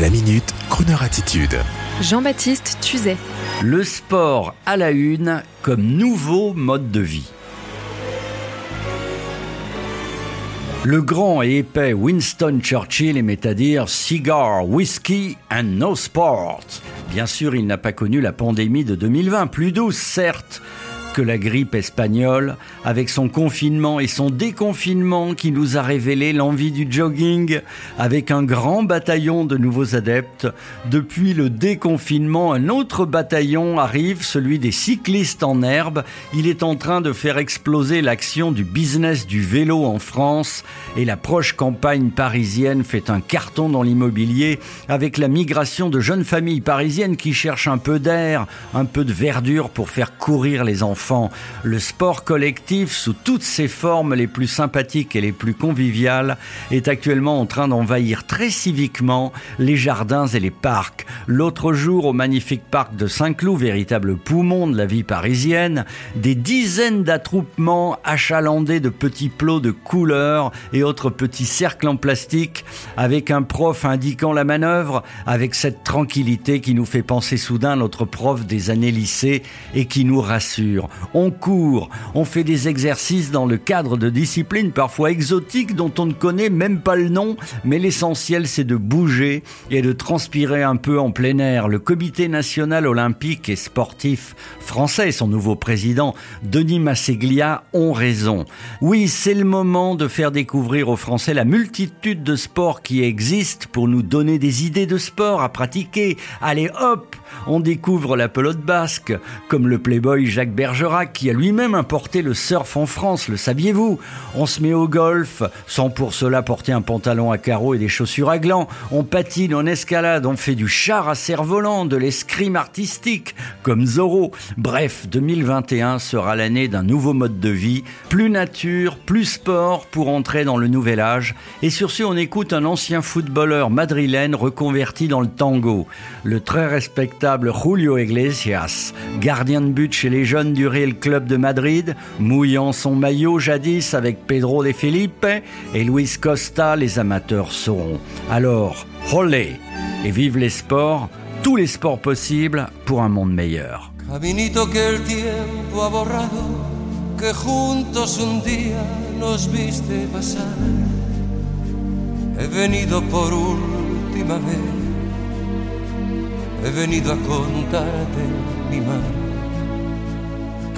La minute, Kroneur attitude. Jean-Baptiste Tuzet. Le sport à la une comme nouveau mode de vie. Le grand et épais Winston Churchill aimait à dire cigar, whisky and no sport. Bien sûr, il n'a pas connu la pandémie de 2020, plus douce certes, que la grippe espagnole, avec son confinement et son déconfinement qui nous a révélé l'envie du jogging, avec un grand bataillon de nouveaux adeptes. Depuis le déconfinement, un autre bataillon arrive, celui des cyclistes en herbe. Il est en train de faire exploser l'action du business du vélo en France et la proche campagne parisienne fait un carton dans l'immobilier avec la migration de jeunes familles parisiennes qui cherchent un peu d'air, un peu de verdure pour faire courir les enfants le sport collectif, sous toutes ses formes les plus sympathiques et les plus conviviales, est actuellement en train d'envahir très civiquement les jardins et les parcs. L'autre jour, au magnifique parc de Saint-Cloud, véritable poumon de la vie parisienne, des dizaines d'attroupements achalandés de petits plots de couleurs et autres petits cercles en plastique, avec un prof indiquant la manœuvre, avec cette tranquillité qui nous fait penser soudain notre prof des années lycée et qui nous rassure on court, on fait des exercices dans le cadre de disciplines parfois exotiques dont on ne connaît même pas le nom, mais l'essentiel c'est de bouger et de transpirer un peu en plein air. Le comité national olympique et sportif français, son nouveau président, Denis Masseglia, ont raison. Oui, c'est le moment de faire découvrir aux Français la multitude de sports qui existent pour nous donner des idées de sport à pratiquer. Allez hop, on découvre la pelote basque, comme le playboy Jacques Qui a lui-même importé le surf en France, le saviez-vous? On se met au golf, sans pour cela porter un pantalon à carreaux et des chaussures à glands. On patine en escalade, on fait du char à cerf-volant, de l'escrime artistique, comme Zorro. Bref, 2021 sera l'année d'un nouveau mode de vie, plus nature, plus sport pour entrer dans le nouvel âge. Et sur ce, on écoute un ancien footballeur madrilène reconverti dans le tango, le très respectable Julio Iglesias, gardien de but chez les jeunes du Real Club de Madrid, mouillant son maillot jadis avec Pedro de Felipe et Luis Costa, les amateurs sauront. Alors, holé et vive les sports, tous les sports possibles pour un monde meilleur. Caminito que el tiempo ha borrado, que juntos un día nos viste pasar. He venido por última vez he venido a contarte.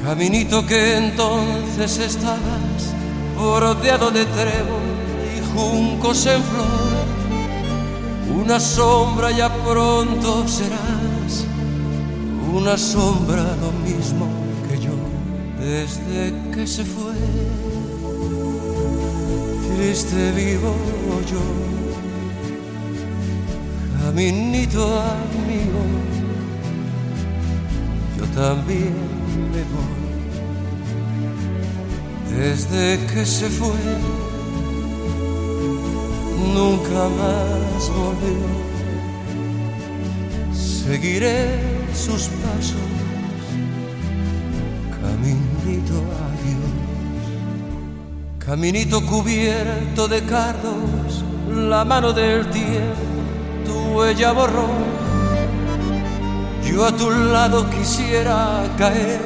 Caminito que entonces estabas rodeado de trébol y juncos en flor. Una sombra ya pronto serás, una sombra lo mismo que yo, desde que se fue. Triste vivo yo caminito amigo, yo también me voy. Desde que se fue, nunca más volvió. Seguiré sus pasos, caminito adiós. Caminito cubierto de cardos, la mano del tiempo huella borró. Yo a tu lado quisiera caer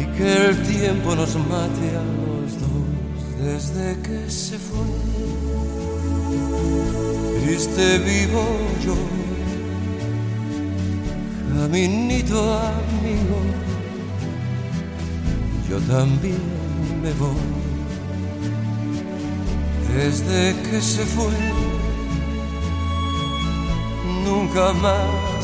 y que el tiempo nos mate a los dos desde que se fue. Triste vivo yo, caminito amigo, yo también me voy. Desde que se fue nunca más